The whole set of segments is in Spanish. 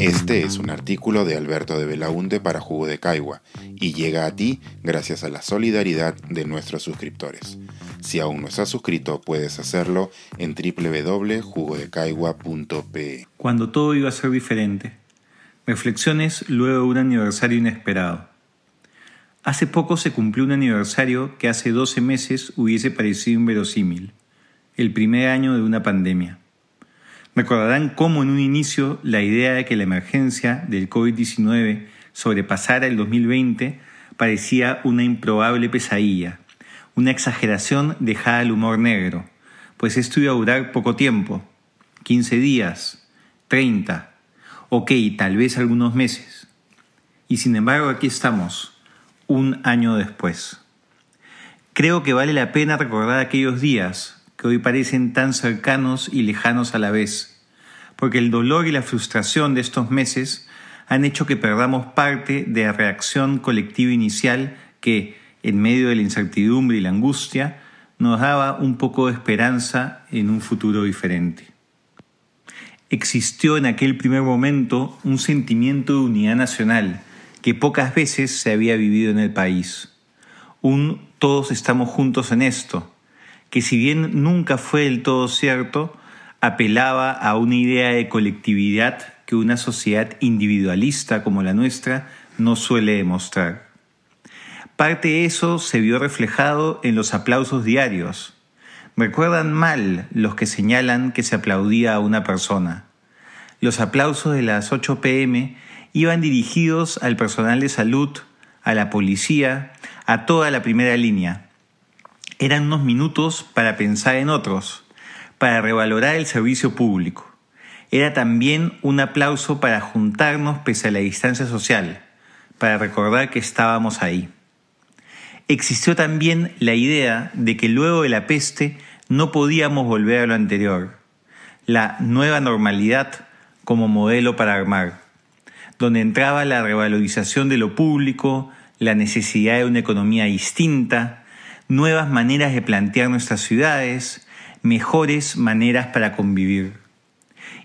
Este es un artículo de Alberto de Belaunte para Jugo de Caigua y llega a ti gracias a la solidaridad de nuestros suscriptores. Si aún no estás suscrito, puedes hacerlo en www.jugodecaigua.pe. Cuando todo iba a ser diferente. Reflexiones luego de un aniversario inesperado. Hace poco se cumplió un aniversario que hace 12 meses hubiese parecido inverosímil, el primer año de una pandemia. Recordarán cómo en un inicio la idea de que la emergencia del COVID-19 sobrepasara el 2020 parecía una improbable pesadilla, una exageración dejada al humor negro, pues esto iba a durar poco tiempo, 15 días, 30, ok, tal vez algunos meses. Y sin embargo aquí estamos, un año después. Creo que vale la pena recordar aquellos días que hoy parecen tan cercanos y lejanos a la vez, porque el dolor y la frustración de estos meses han hecho que perdamos parte de la reacción colectiva inicial que, en medio de la incertidumbre y la angustia, nos daba un poco de esperanza en un futuro diferente. Existió en aquel primer momento un sentimiento de unidad nacional que pocas veces se había vivido en el país. Un todos estamos juntos en esto, que si bien nunca fue del todo cierto, apelaba a una idea de colectividad que una sociedad individualista como la nuestra no suele demostrar. Parte de eso se vio reflejado en los aplausos diarios. Recuerdan mal los que señalan que se aplaudía a una persona. Los aplausos de las 8 pm iban dirigidos al personal de salud, a la policía, a toda la primera línea. Eran unos minutos para pensar en otros, para revalorar el servicio público. Era también un aplauso para juntarnos pese a la distancia social, para recordar que estábamos ahí existió también la idea de que luego de la peste no podíamos volver a lo anterior, la nueva normalidad como modelo para armar, donde entraba la revalorización de lo público, la necesidad de una economía distinta, nuevas maneras de plantear nuestras ciudades, mejores maneras para convivir.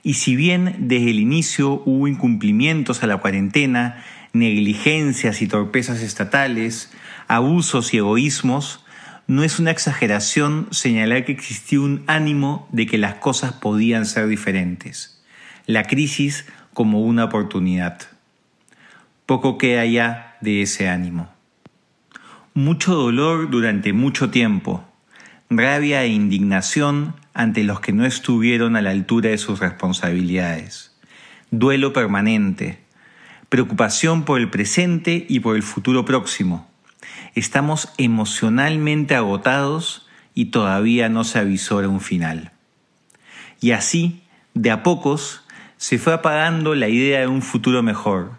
Y si bien desde el inicio hubo incumplimientos a la cuarentena, negligencias y torpezas estatales, abusos y egoísmos, no es una exageración señalar que existió un ánimo de que las cosas podían ser diferentes. La crisis como una oportunidad. Poco queda ya de ese ánimo. Mucho dolor durante mucho tiempo, rabia e indignación ante los que no estuvieron a la altura de sus responsabilidades, duelo permanente, preocupación por el presente y por el futuro próximo, estamos emocionalmente agotados y todavía no se avisora un final. Y así, de a pocos, se fue apagando la idea de un futuro mejor.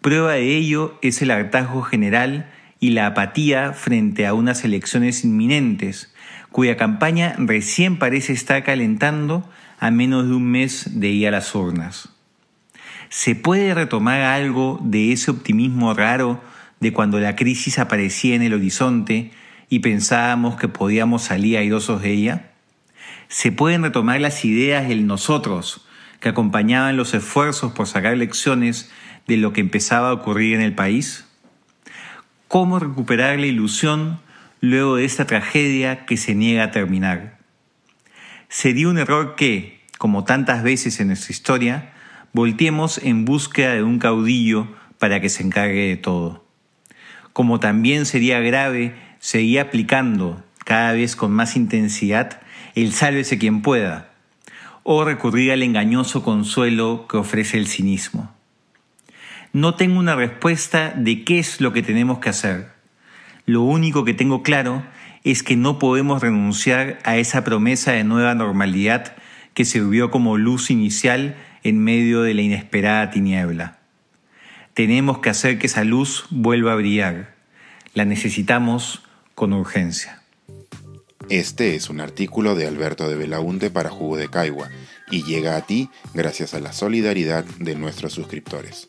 Prueba de ello es el hartazgo general y la apatía frente a unas elecciones inminentes, cuya campaña recién parece estar calentando a menos de un mes de ir a las urnas. ¿Se puede retomar algo de ese optimismo raro de cuando la crisis aparecía en el horizonte y pensábamos que podíamos salir airosos de ella? ¿Se pueden retomar las ideas del nosotros que acompañaban los esfuerzos por sacar lecciones de lo que empezaba a ocurrir en el país? ¿Cómo recuperar la ilusión luego de esta tragedia que se niega a terminar? Sería un error que, como tantas veces en nuestra historia, volteemos en búsqueda de un caudillo para que se encargue de todo como también sería grave seguir aplicando cada vez con más intensidad el sálvese quien pueda, o recurrir al engañoso consuelo que ofrece el cinismo. No tengo una respuesta de qué es lo que tenemos que hacer. Lo único que tengo claro es que no podemos renunciar a esa promesa de nueva normalidad que sirvió como luz inicial en medio de la inesperada tiniebla. Tenemos que hacer que esa luz vuelva a brillar. La necesitamos con urgencia. Este es un artículo de Alberto de Belaunte para Jugo de Caigua y llega a ti gracias a la solidaridad de nuestros suscriptores.